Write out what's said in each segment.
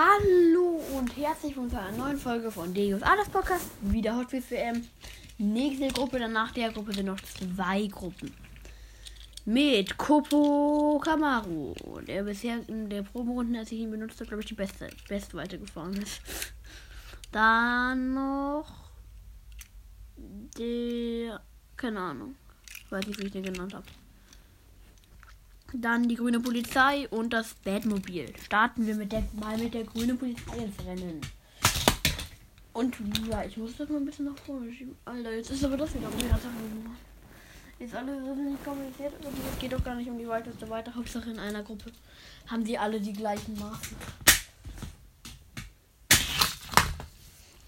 Hallo und herzlich willkommen zu einer neuen Folge von Deus Alles Podcast. Wieder Hot Wheels WM. Nächste Gruppe, danach der Gruppe sind noch zwei Gruppen. Mit Kopo Kamaru, der bisher in der Proberunde, als ich ihn benutzt habe, glaube ich, die beste, beste weitergefahren ist. Dann noch der, keine Ahnung, weiß nicht, wie ich den genannt habe. Dann die grüne Polizei und das Batmobil. Starten wir mit der, mal mit der grünen Polizei ins Rennen. Und ja, ich muss das mal ein bisschen nach vorne schieben. Alter, jetzt ist aber das wieder Ist alles so nicht kompliziert. Es geht doch gar nicht um die weiteste weiter. Hauptsache in einer Gruppe haben die alle die gleichen Maßen.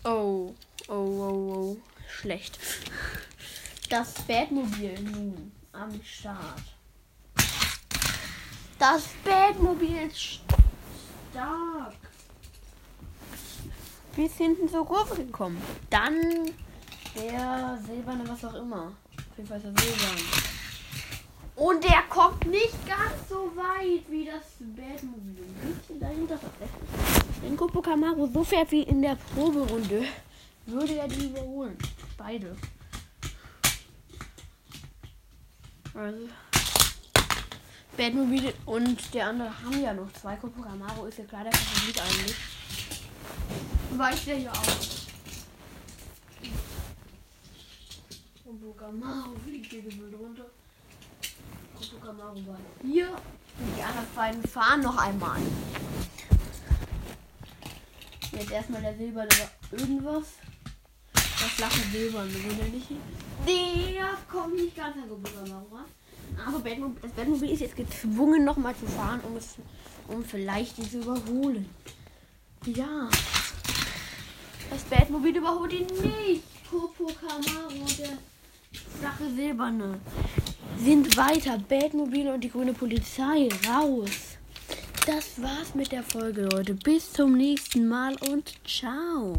Oh, oh, oh, oh. Schlecht. Das Batmobil nun am Start. Das Batmobil ist stark. Bis hinten zur Kurve gekommen. Dann der silberne, was auch immer. Auf jeden Fall ist er silbern. Und der kommt nicht ganz so weit wie das Batmobil. Ein bisschen dahinter tatsächlich. Wenn Copo Camaro so fährt wie in der Proberunde, würde er die überholen. Beide. Also. Batmobil und der andere haben ja noch zwei. Copo Camaro ist ja klar der Favorit eigentlich. Weiß der ja auch. Copo Camaro fliegt hier gefühlt runter. Copo Camaro war hier. Und die anderen beiden fahren noch einmal. Jetzt erstmal der silberne irgendwas. Das flache silberne, wo der kommt nicht ganz an ran. Aber Batmobil, das Batmobil ist jetzt gezwungen, nochmal zu fahren, um, es, um vielleicht ihn zu überholen. Ja. Das Batmobil überholt ihn nicht. Popo Camaro der flache Silberne sind weiter. Batmobil und die grüne Polizei raus. Das war's mit der Folge, Leute. Bis zum nächsten Mal und ciao.